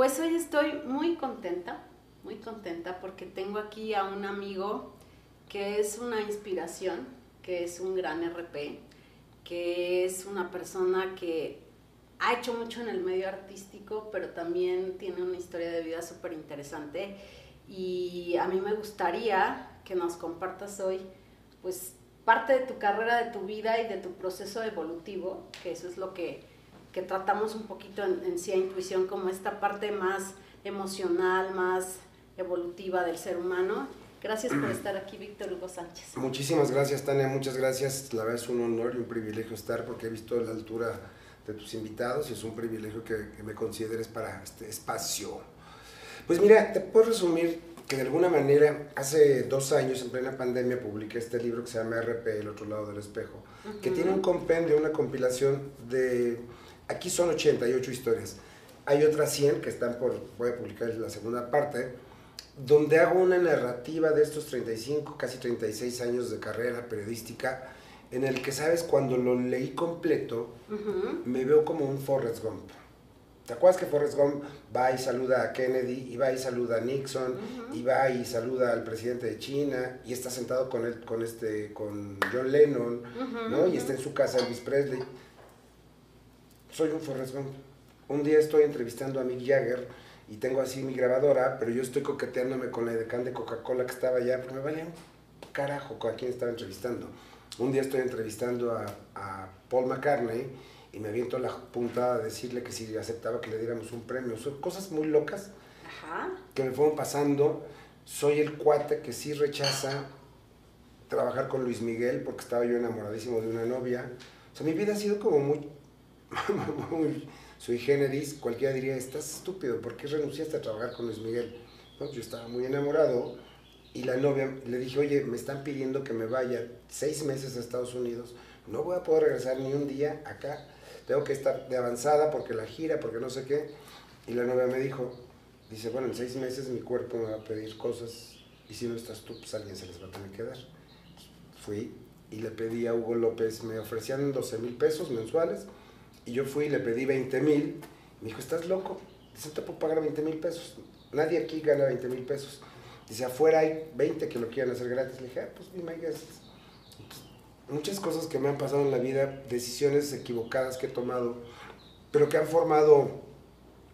Pues hoy estoy muy contenta, muy contenta porque tengo aquí a un amigo que es una inspiración, que es un gran RP, que es una persona que ha hecho mucho en el medio artístico, pero también tiene una historia de vida súper interesante. Y a mí me gustaría que nos compartas hoy, pues, parte de tu carrera, de tu vida y de tu proceso evolutivo, que eso es lo que, que tratamos un poquito en, en CIA Intuición, como esta parte más emocional, más evolutiva del ser humano. Gracias por estar aquí, Víctor Hugo Sánchez. Muchísimas gracias, Tania, muchas gracias. La verdad es un honor y un privilegio estar porque he visto la altura de tus invitados y es un privilegio que, que me consideres para este espacio. Pues mira, te puedo resumir que de alguna manera hace dos años, en plena pandemia, publiqué este libro que se llama RP, El otro lado del espejo, que tiene un compendio, una compilación de, aquí son 88 historias, hay otras 100 que están por, voy a publicar la segunda parte, donde hago una narrativa de estos 35, casi 36 años de carrera periodística, en el que, sabes, cuando lo leí completo, me veo como un Forrest Gump. ¿Te acuerdas que Forrest Gump va y saluda a Kennedy, y va y saluda a Nixon, y va y saluda al presidente de China, y está sentado con, él, con, este, con John Lennon, ¿no? Y está en su casa Elvis Presley. Soy un Forrest Gump. Un día estoy entrevistando a Mick Jagger, y tengo así mi grabadora, pero yo estoy coqueteándome con la edecán de Coca-Cola que estaba allá, porque me vale un carajo con a quién estaba entrevistando. Un día estoy entrevistando a, a Paul McCartney, y me aviento la puntada a decirle que si aceptaba que le diéramos un premio. Son cosas muy locas Ajá. que me fueron pasando. Soy el cuate que sí rechaza trabajar con Luis Miguel porque estaba yo enamoradísimo de una novia. O sea, mi vida ha sido como muy, muy sui generis. Cualquiera diría, estás estúpido, ¿por qué renunciaste a trabajar con Luis Miguel? No, yo estaba muy enamorado y la novia le dije, oye, me están pidiendo que me vaya seis meses a Estados Unidos. No voy a poder regresar ni un día acá tengo que estar de avanzada porque la gira, porque no sé qué. Y la novia me dijo, dice, bueno, en seis meses mi cuerpo me va a pedir cosas y si no estás tú, pues alguien se les va a tener que dar. Fui y le pedí a Hugo López, me ofrecían 12 mil pesos mensuales y yo fui y le pedí 20 mil. Me dijo, ¿estás loco? Dice, no te puedo pagar 20 mil pesos. Nadie aquí gana 20 mil pesos. Dice, afuera hay 20 que lo quieran hacer gratis. Le dije, ah, pues mi my muchas cosas que me han pasado en la vida, decisiones equivocadas que he tomado, pero que han formado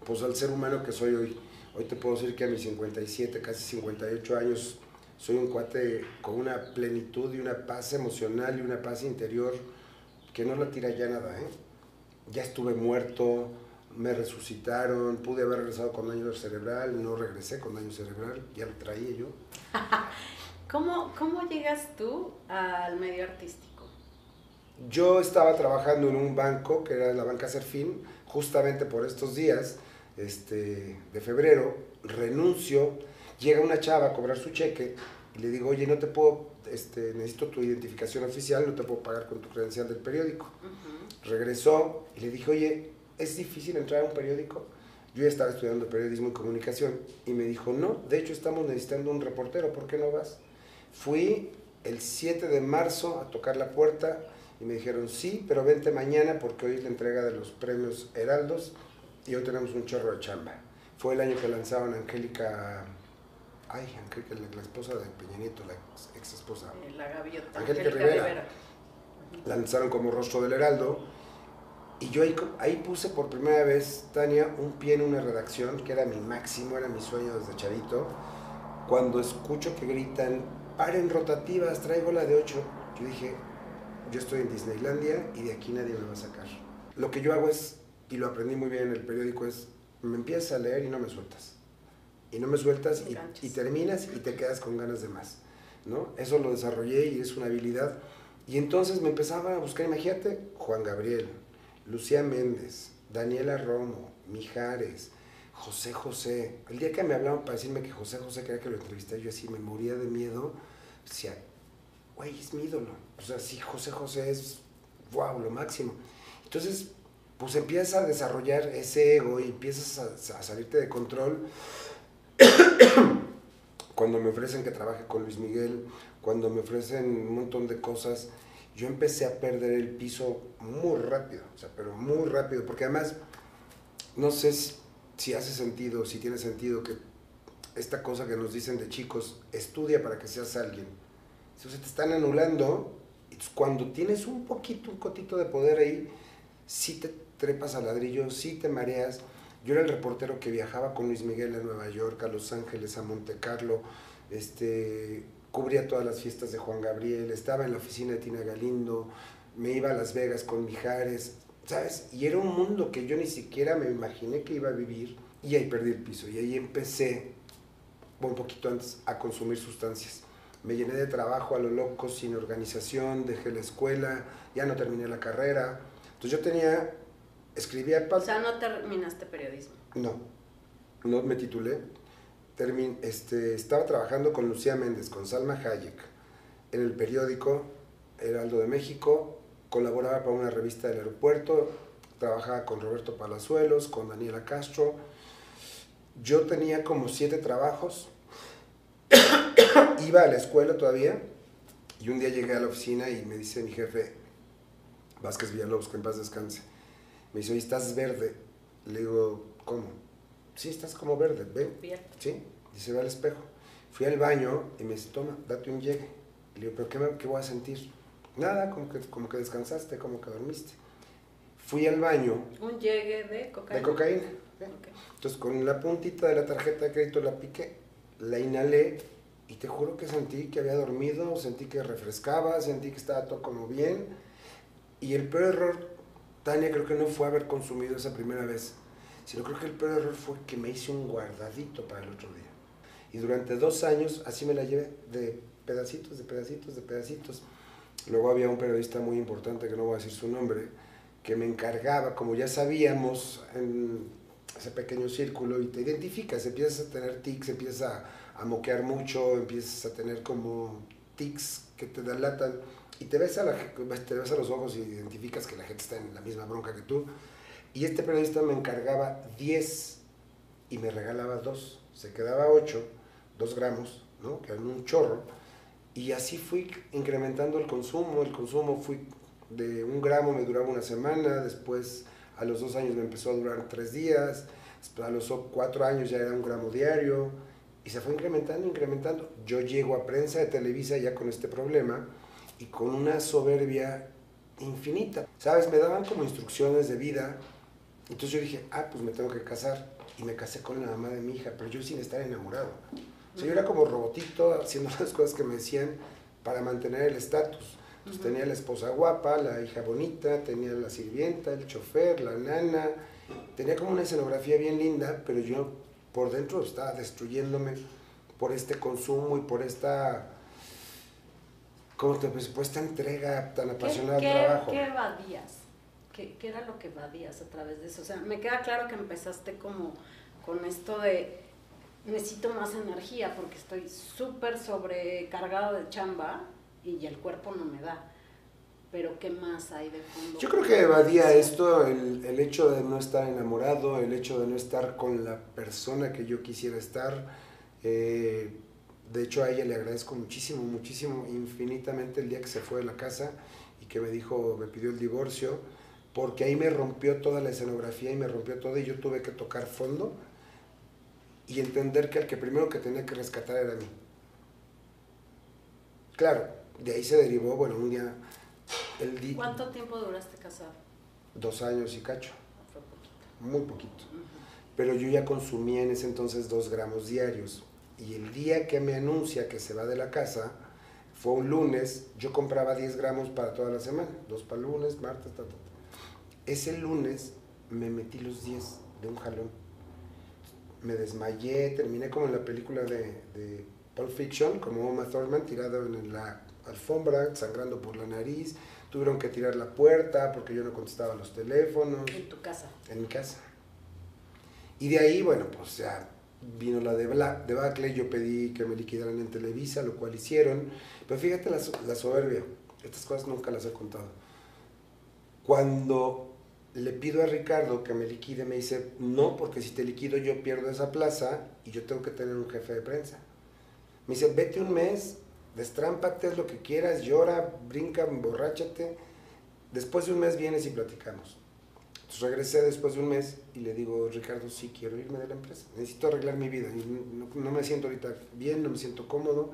pues al ser humano que soy hoy. Hoy te puedo decir que a mis 57, casi 58 años, soy un cuate con una plenitud y una paz emocional y una paz interior que no la tira ya nada, ¿eh? Ya estuve muerto, me resucitaron, pude haber regresado con daño cerebral, no regresé con daño cerebral, ya lo traía yo. ¿Cómo, ¿Cómo llegas tú al medio artístico? Yo estaba trabajando en un banco, que era la banca Serfín, justamente por estos días este, de febrero, renuncio, llega una chava a cobrar su cheque y le digo, oye, no te puedo, este, necesito tu identificación oficial, no te puedo pagar con tu credencial del periódico. Ujú. Regresó y le dije, oye, ¿es difícil entrar a un periódico? Yo ya estaba estudiando periodismo y comunicación y me dijo, no, de hecho estamos necesitando un reportero, ¿por qué no vas? Fui el 7 de marzo a tocar la puerta y me dijeron, sí, pero vente mañana porque hoy es la entrega de los premios Heraldos y hoy tenemos un chorro de chamba. Fue el año que lanzaron Angélica, ay, Angélica, la, la esposa de Peña Nieto, la ex, ex esposa. Eh, La gaviota. Angélica Rivera. lanzaron como rostro del Heraldo. Y yo ahí, ahí puse por primera vez, Tania, un pie en una redacción, que era mi máximo, era mi sueño desde chavito. Cuando escucho que gritan, paren rotativas, traigo la de 8, yo dije, yo estoy en Disneylandia y de aquí nadie me va a sacar. Lo que yo hago es, y lo aprendí muy bien en el periódico, es, me empiezas a leer y no me sueltas. Y no me sueltas y, y terminas y te quedas con ganas de más. ¿no? Eso lo desarrollé y es una habilidad. Y entonces me empezaba a buscar, imagínate, Juan Gabriel, Lucía Méndez, Daniela Romo, Mijares, José José. El día que me hablaban para decirme que José José quería que lo entrevistara, yo así me moría de miedo. Decía, güey, es mi ídolo. O sea, sí, José José es, wow, lo máximo. Entonces, pues empiezas a desarrollar ese ego y empiezas a, a salirte de control. cuando me ofrecen que trabaje con Luis Miguel, cuando me ofrecen un montón de cosas, yo empecé a perder el piso muy rápido, o sea, pero muy rápido, porque además, no sé, si- si hace sentido, si tiene sentido que esta cosa que nos dicen de chicos, estudia para que seas alguien. Entonces te están anulando, cuando tienes un poquito, un cotito de poder ahí, sí te trepas al ladrillo, sí te mareas. Yo era el reportero que viajaba con Luis Miguel a Nueva York, a Los Ángeles, a Monte Carlo, este, cubría todas las fiestas de Juan Gabriel, estaba en la oficina de Tina Galindo, me iba a Las Vegas con Mijares, ¿sabes? Y era un mundo que yo ni siquiera me imaginé que iba a vivir y ahí perdí el piso y ahí empecé, un poquito antes, a consumir sustancias. Me llené de trabajo a lo loco, sin organización, dejé la escuela, ya no terminé la carrera. Entonces yo tenía, escribía... O sea, no terminaste periodismo. No, no me titulé. Termin, este, estaba trabajando con Lucía Méndez, con Salma Hayek, en el periódico Heraldo de México, colaboraba para una revista del aeropuerto, trabajaba con Roberto Palazuelos, con Daniela Castro. Yo tenía como siete trabajos, iba a la escuela todavía y un día llegué a la oficina y me dice mi jefe, Vázquez Villalobos, que en paz descanse, me dice, oye, estás verde. Le digo, ¿cómo? Sí, estás como verde, ven. Sí, dice, ve al espejo. Fui al baño y me dice, toma, date un llegue. Le digo, ¿pero qué, qué voy a sentir? Nada, como que, como que descansaste, como que dormiste. Fui al baño. ¿Un llegue de cocaína? De cocaína. Entonces con la puntita de la tarjeta de crédito la piqué, la inhalé y te juro que sentí que había dormido, sentí que refrescaba, sentí que estaba todo como bien. Y el peor error, Tania, creo que no fue haber consumido esa primera vez, sino creo que el peor error fue que me hice un guardadito para el otro día. Y durante dos años así me la llevé de pedacitos, de pedacitos, de pedacitos. Luego había un periodista muy importante, que no voy a decir su nombre, que me encargaba, como ya sabíamos, en ese pequeño círculo, y te identificas, empiezas a tener tics, empiezas a, moquear mucho, empiezas a tener como tics que te delatan, y te ves, a te ves a los ojos y identificas que la gente está en la misma bronca que tú. Y este periodista me encargaba 10 y me regalaba 2, se quedaba 8, 2 gramos, ¿no? que eran un chorro y así fui incrementando el consumo, el consumo fui de un gramo me duraba una semana, después a los dos años me empezó a durar tres días, a los cuatro años ya era un gramo diario, y se fue incrementando, incrementando. Yo llego a prensa de Televisa ya con este problema y con una soberbia infinita. ¿Sabes? Me daban como instrucciones de vida. Entonces yo dije, ah, pues me tengo que casar. Y me casé con la mamá de mi hija, pero yo sin estar enamorado. O sea, yo era como robotito haciendo las cosas que me decían para mantener el estatus. Pues tenía la esposa guapa, la hija bonita, tenía la sirvienta, el chofer, la nana. Tenía como una escenografía bien linda, pero yo por dentro estaba destruyéndome por este consumo y por esta ¿cómo te pues, por esta entrega tan apasionada al trabajo. ¿Qué evadías? ¿Qué, ¿Qué era lo que evadías a través de eso? O sea, me queda claro que empezaste como con esto de necesito más energía porque estoy súper sobrecargado de chamba y el cuerpo no me da. Pero ¿qué más hay de fondo? Yo creo que evadía esto, el, el, hecho de no estar enamorado, el hecho de no estar con la persona que yo quisiera estar. Eh, de hecho, a ella le agradezco muchísimo, muchísimo, infinitamente el día que se fue de la casa y que me dijo, me pidió el divorcio, porque ahí me rompió toda la escenografía y me rompió todo y yo tuve que tocar fondo y entender que el que primero que tenía que rescatar era mí. Claro, de ahí se derivó, bueno, un día... El ¿Cuánto tiempo duraste casado? Dos años y cacho. Fue poquito. Muy poquito. Pero yo ya consumía en ese entonces dos gramos diarios. Y el día que me anuncia que se va de la casa, fue un lunes, yo compraba 10 gramos para toda la semana. Dos para lunes, martes, ta, ta, Ese lunes me metí los 10 de un jalón me desmayé, terminé como en la película de, de Pulp Fiction, como Uma Thurman, tirado en la alfombra, sangrando por la nariz. Tuvieron que tirar la puerta porque yo no contestaba los teléfonos. ¿En tu casa? En mi casa. Y de ahí, bueno, pues ya vino la de debacle, yo pedí que me liquidaran en Televisa, lo cual hicieron. Pero fíjate la, la soberbia, estas cosas nunca las he contado. Cuando le pido a Ricardo que me liquide, me dice, no, porque si te liquido yo pierdo esa plaza y yo tengo que tener un jefe de prensa. Me dice, vete un mes, destrámpate, haz lo que quieras, llora, brinca, emborráchate. Después de un mes vienes y platicamos. Entonces regresé después de un mes y le digo, Ricardo, sí quiero irme de la empresa. Necesito arreglar mi vida. No, me siento ahorita bien, no me siento cómodo.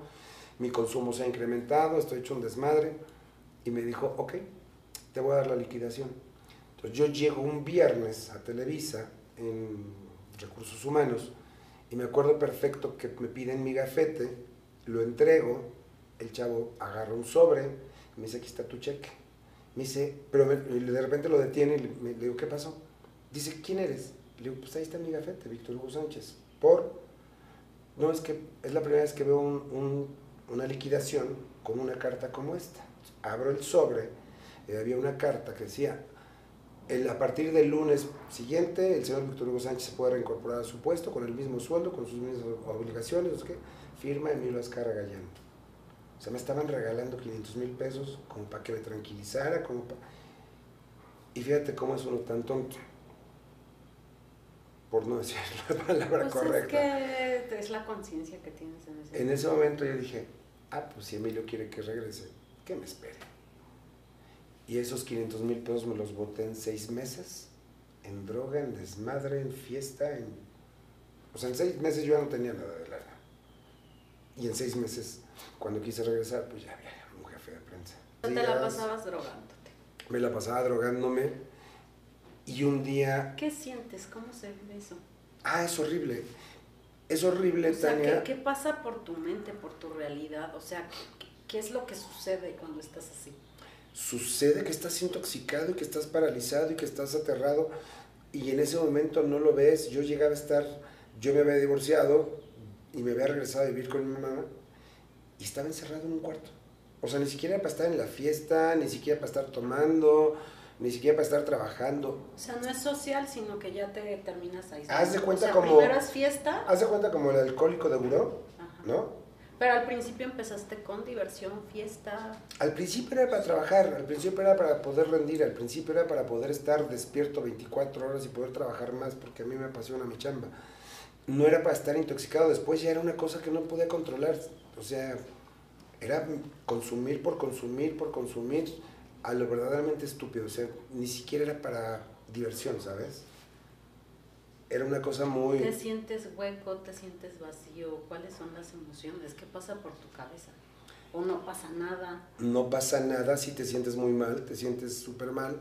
Mi consumo se ha incrementado, estoy hecho un desmadre. Y me dijo, ok, te voy a dar la liquidación. Entonces yo llego un viernes a Televisa en recursos humanos y me acuerdo perfecto que me piden mi gafete, lo entrego, el chavo agarra un sobre, y me dice, aquí está tu cheque me dice, pero de repente lo detiene y le, digo, ¿qué pasó? Dice, ¿quién eres? Le digo, pues ahí está mi gafete, Víctor Hugo Sánchez. ¿Por? No, es que es la primera vez que veo una liquidación con una carta como esta. Abro el sobre y había una carta que decía, el, a partir del lunes siguiente, el señor Víctor Hugo Sánchez se puede reincorporar a su puesto con el mismo sueldo, con sus mismas obligaciones, ¿no? firma Emilio Azcarra Gallán. O sea, me estaban regalando 500 mil pesos como para que me tranquilizara, como Y fíjate cómo es uno tan tonto. Por no decir la palabra pues correcta. Es que es la conciencia que tienes en ese momento. En ese momento yo dije, ah, pues si Emilio quiere que regrese, que me espere. Y esos 500 mil pesos me los boté en seis meses, en droga, en desmadre, en fiesta, en... O sea, en seis meses yo ya no tenía nada de lana. Y en seis meses cuando quise regresar, pues ya había un jefe de prensa. ¿Te la pasabas drogándote? Me la pasaba drogándome y un día... ¿Qué sientes? ¿Cómo se ve eso? Ah, es horrible. Es horrible, o sea, Tania. ¿qué, pasa por tu mente, por tu realidad? O sea, ¿qué, ¿qué, es lo que sucede cuando estás así? Sucede que estás intoxicado y que estás paralizado y que estás aterrado y en ese momento no lo ves. Yo llegaba a estar, yo me había divorciado y me había regresado a vivir con mi mamá y estaba encerrado en un cuarto. O sea, ni siquiera para estar en la fiesta, ni siquiera para estar tomando, ni siquiera para estar trabajando. O sea, no es social, sino que ya te terminas ahí. Haz de cuenta o sea, como... Primero es fiesta. Haz de cuenta como el alcohólico de buró, ¿no? Pero al principio empezaste con diversión, fiesta. Al principio era para trabajar, al principio era para poder rendir, al principio era para poder estar despierto 24 horas y poder trabajar más, porque a mí me apasiona mi chamba. No era para estar intoxicado, después ya era una cosa que no podía controlar. O sea, era consumir por consumir por consumir a lo verdaderamente estúpido. O sea, ni siquiera era para diversión, ¿sabes? Era una cosa muy... ¿Te sientes hueco? ¿Te sientes vacío? ¿Cuáles son las emociones? ¿Qué pasa por tu cabeza? ¿O no pasa nada? No pasa nada si te sientes muy mal, te sientes súper mal,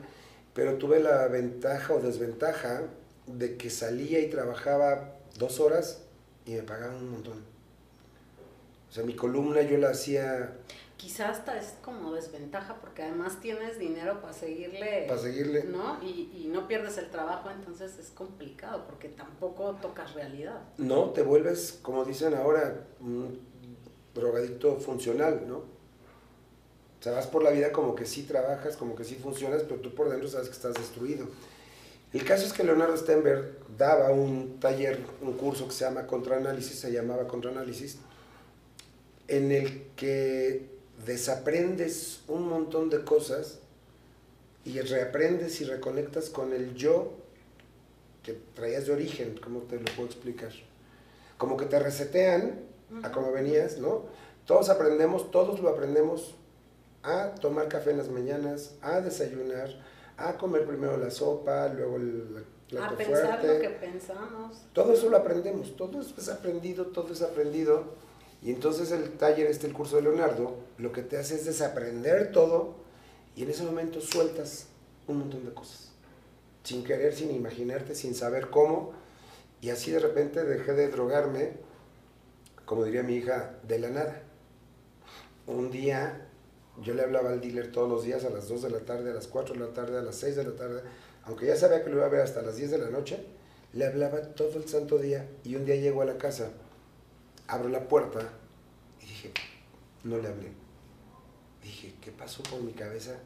pero tuve la ventaja o desventaja de que salía y trabajaba dos horas y me pagaban un montón. O sea, mi columna yo la hacía... Quizás hasta es como desventaja porque además tienes dinero para seguirle... Para seguirle. ¿No? Y, y no pierdes el trabajo, entonces es complicado porque tampoco tocas realidad. No, te vuelves, como dicen ahora, un drogadicto funcional, ¿no? O sea, vas por la vida como que sí trabajas, como que sí funcionas, pero tú por dentro sabes que estás destruido. El caso es que Leonardo Stenberg daba un taller, un curso que se llama Contraanálisis, se llamaba Contraanálisis, en el que desaprendes un montón de cosas y reaprendes y reconectas con el yo que traías de origen, ¿cómo te lo puedo explicar? Como que te resetean a como venías, ¿no? Todos aprendemos, todos lo aprendemos a tomar café en las mañanas, a desayunar, a comer primero la sopa, luego el plato a pensar lo que pensamos. Todo eso lo aprendemos, todo es aprendido, todo es aprendido y entonces el taller, este, el curso de Leonardo, lo que te hace es desaprender todo y en ese momento sueltas un montón de cosas. Sin querer, sin imaginarte, sin saber cómo. Y así de repente dejé de drogarme, como diría mi hija, de la nada. Un día yo le hablaba al dealer todos los días a las 2 de la tarde, a las 4 de la tarde, a las 6 de la tarde, aunque ya sabía que lo iba a ver hasta las 10 de la noche, le hablaba todo el santo día y un día llego a la casa abro la puerta y dije, no le hablé. Dije, ¿qué pasó por mi cabeza?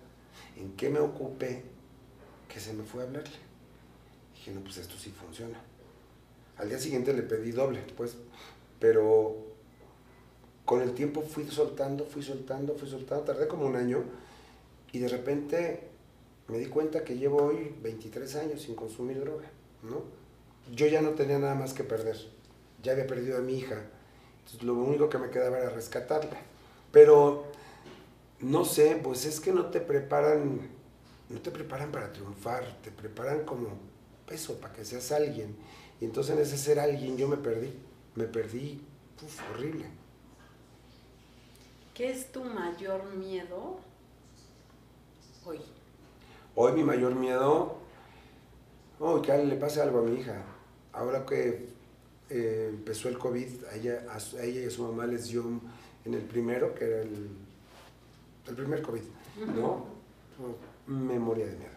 ¿En qué me ocupé que se me fue a hablarle? Dije, no, pues esto sí funciona. Al día siguiente le pedí doble, pues, pero con el tiempo fui soltando, fui soltando, fui soltando, tardé como un año y de repente me di cuenta que llevo hoy 23 años sin consumir droga, ¿no? Yo ya no tenía nada más que perder, ya había perdido a mi hija, entonces, lo único que me quedaba era rescatarla. Pero, no sé, pues es que no te preparan no te preparan para triunfar, te preparan como peso, para que seas alguien. Y entonces en ese ser alguien yo me perdí, me perdí, uf, horrible. ¿Qué es tu mayor miedo hoy? Hoy mi mayor miedo, oh, que le pase algo a mi hija. Ahora que eh, empezó el COVID, a ella, a, ella y a su mamá les dio en el primero, que era el, el primer COVID, ¿no? Me moría de miedo.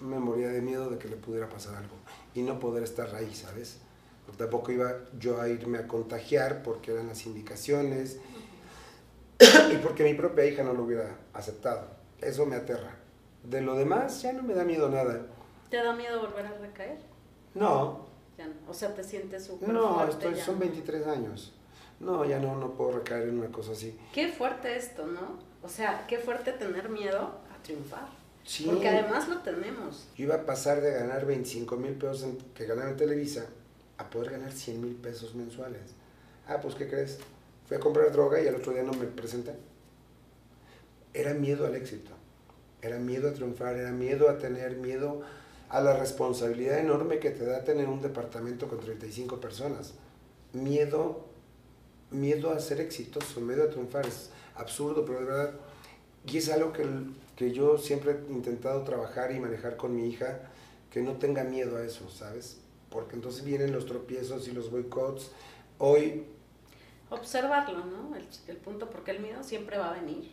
Me moría de miedo de que le pudiera pasar algo y no poder estar ahí, ¿sabes? Porque tampoco iba yo a irme a contagiar porque eran las indicaciones y porque mi propia hija no lo hubiera aceptado. Eso me aterra. De lo demás ya no me da miedo nada. ¿Te da miedo volver a recaer? No, o sea, te sientes súper No, estoy, son 23 años. No, ya no, no puedo recaer en una cosa así. Qué fuerte esto, ¿no? O sea, qué fuerte tener miedo a triunfar. Sí. Porque además lo tenemos. Yo iba a pasar de ganar 25 mil pesos que ganaba en Televisa a poder ganar 100 mil pesos mensuales. Ah, pues, ¿qué crees? Fui a comprar droga y al otro día no me presenté. Era miedo al éxito. Era miedo a triunfar, era miedo a tener miedo a la responsabilidad enorme que te da tener un departamento con 35 personas. Miedo, miedo a ser exitoso, miedo a triunfar. Es absurdo, pero de verdad. Y es algo que, que yo siempre he intentado trabajar y manejar con mi hija, que no tenga miedo a eso, ¿sabes? Porque entonces vienen los tropiezos y los boicots. Hoy... Observarlo, ¿no? El, punto, porque el miedo siempre va a venir,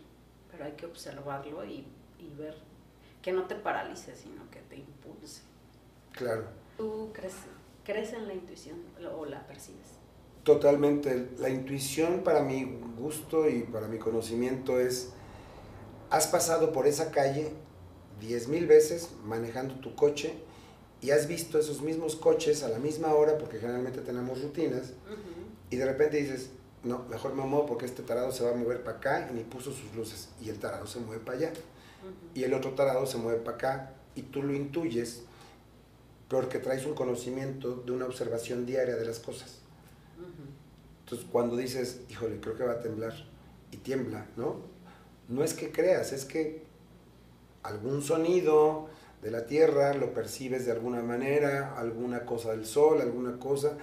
pero hay que observarlo y, y ver que no te paralice, sino que te impulse. Claro. ¿Tú crees, crees en la intuición o la percibes? Totalmente. La intuición para mi gusto y para mi conocimiento es, has pasado por esa calle diez mil veces manejando tu coche y has visto esos mismos coches a la misma hora, porque generalmente tenemos rutinas, y de repente dices, no, mejor me muevo porque este tarado se va a mover para acá y ni puso sus luces, y el tarado se mueve para allá y el otro tarado se mueve para acá y tú lo intuyes porque traes un conocimiento de una observación diaria de las cosas. Entonces cuando dices, híjole, creo que va a temblar y tiembla, ¿no? No es que creas, es que algún sonido de la tierra lo percibes de alguna manera, alguna cosa del sol, alguna cosa.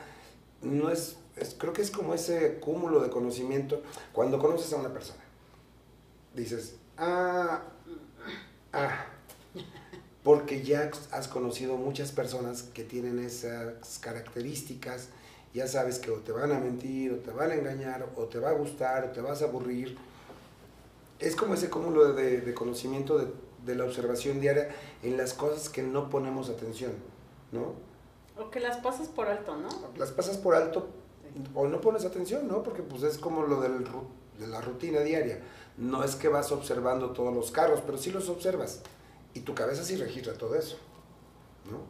No es, es creo que es como ese cúmulo de conocimiento cuando conoces a una persona. Dices, ah, Ah, porque ya has conocido muchas personas que tienen esas características, ya sabes que o te van a mentir, o te van a engañar, o te va a gustar, o te vas a aburrir. Es como ese cúmulo de, conocimiento de, la observación diaria en las cosas que no ponemos atención, ¿no? O que las pasas por alto, ¿no? Las pasas por alto o no pones atención, ¿no? Porque pues es como lo del, de la rutina diaria no es que vas observando todos los carros, pero sí los observas. Y tu cabeza sí registra todo eso, ¿no?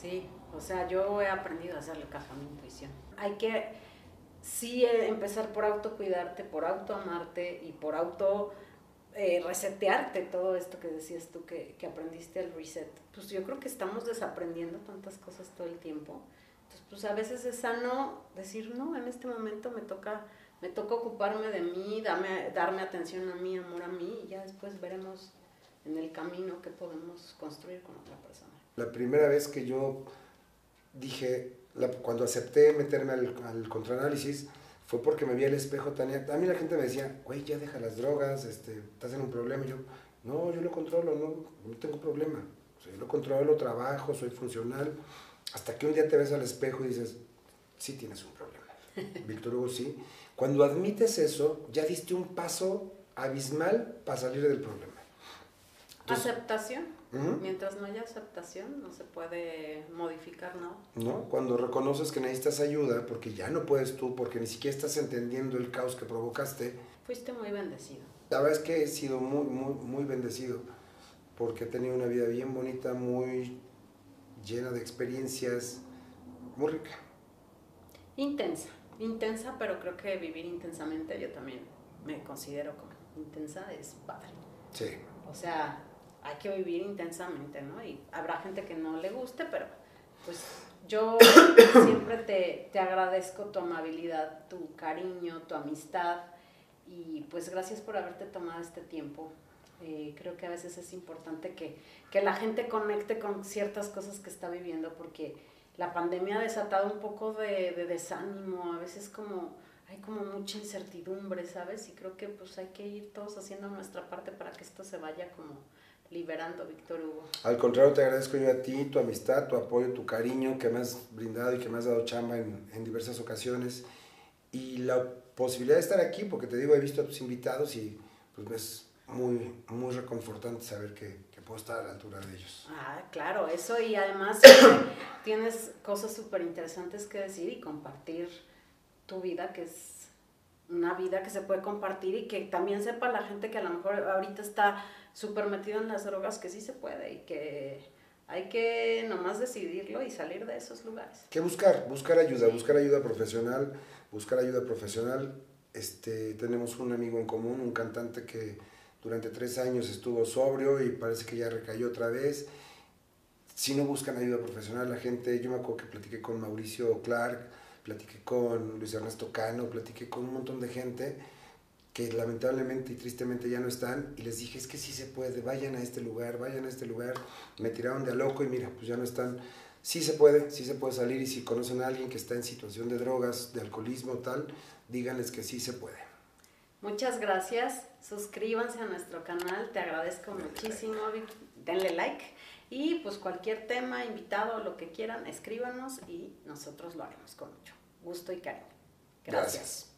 Sí, o sea, yo he aprendido a hacerle caso a mi intuición. Hay que sí eh, empezar por autocuidarte, por autoamarte y por auto eh, resetearte todo esto que decías tú que, que aprendiste el reset. Pues yo creo que estamos desaprendiendo tantas cosas todo el tiempo. Entonces, pues a veces es sano decir, no, en este momento me toca me toca ocuparme de mí, darme, darme atención a mí, amor a mí, y ya después veremos en el camino qué podemos construir con otra persona. La primera vez que yo dije, cuando acepté meterme al, al contraanálisis, fue porque me vi al espejo tan... A mí la gente me decía, güey, ya deja las drogas, este, estás en un problema. Y yo, no, yo lo controlo, no, no tengo problema. yo lo controlo, trabajo, soy funcional. Hasta que un día te ves al espejo y dices, sí tienes un problema. Víctor Hugo, sí. Cuando admites eso, ya diste un paso abismal para salir del problema. aceptación. Mientras no haya aceptación, no se puede modificar, ¿no? No, cuando reconoces que necesitas ayuda, porque ya no puedes tú, porque ni siquiera estás entendiendo el caos que provocaste. Fuiste muy bendecido. La verdad es que he sido muy, muy, muy bendecido, porque he tenido una vida bien bonita, muy llena de experiencias, muy rica. Intensa intensa, pero creo que vivir intensamente, yo también me considero como intensa, es padre. Sí. O sea, hay que vivir intensamente, ¿no? Y habrá gente que no le guste, pero pues yo siempre te, te agradezco tu amabilidad, tu cariño, tu amistad y pues gracias por haberte tomado este tiempo. Eh, creo que a veces es importante que, que la gente conecte con ciertas cosas que está viviendo porque la pandemia ha desatado un poco de, de desánimo, a veces como hay como mucha incertidumbre, ¿sabes? Y creo que pues hay que ir todos haciendo nuestra parte para que esto se vaya como liberando, Víctor Hugo. Al contrario, te agradezco yo a ti, tu amistad, tu apoyo, tu cariño que me has brindado y que me has dado chamba en, en diversas ocasiones. Y la posibilidad de estar aquí, porque te digo, he visto a tus invitados y pues es muy, muy reconfortante saber que, que puedo estar a la altura de ellos. Ah, claro, eso y además tienes cosas súper interesantes que decir y compartir tu vida, que es una vida que se puede compartir y que también sepa la gente que a lo mejor ahorita está súper metido en las drogas, que sí se puede y que hay que nomás decidirlo y salir de esos lugares. Que buscar, buscar ayuda, buscar ayuda profesional, buscar ayuda profesional. Este, tenemos un amigo en común, un cantante que durante tres años estuvo sobrio y parece que ya recayó otra vez. Si no buscan ayuda profesional, la gente, yo me acuerdo que platiqué con Mauricio Clark, platiqué con Luis Ernesto Cano, platiqué con un montón de gente que lamentablemente y tristemente ya no están y les dije es que sí se puede, vayan a este lugar, vayan a este lugar, me tiraron de a loco y mira, pues ya no están, sí se puede, sí se puede salir y si conocen a alguien que está en situación de drogas, de alcoholismo tal, díganles que sí se puede. Muchas gracias, suscríbanse a nuestro canal, te agradezco muchísimo, denle like y pues cualquier tema, invitado, lo que quieran, escríbanos y nosotros lo haremos con mucho gusto y cariño. Gracias. gracias.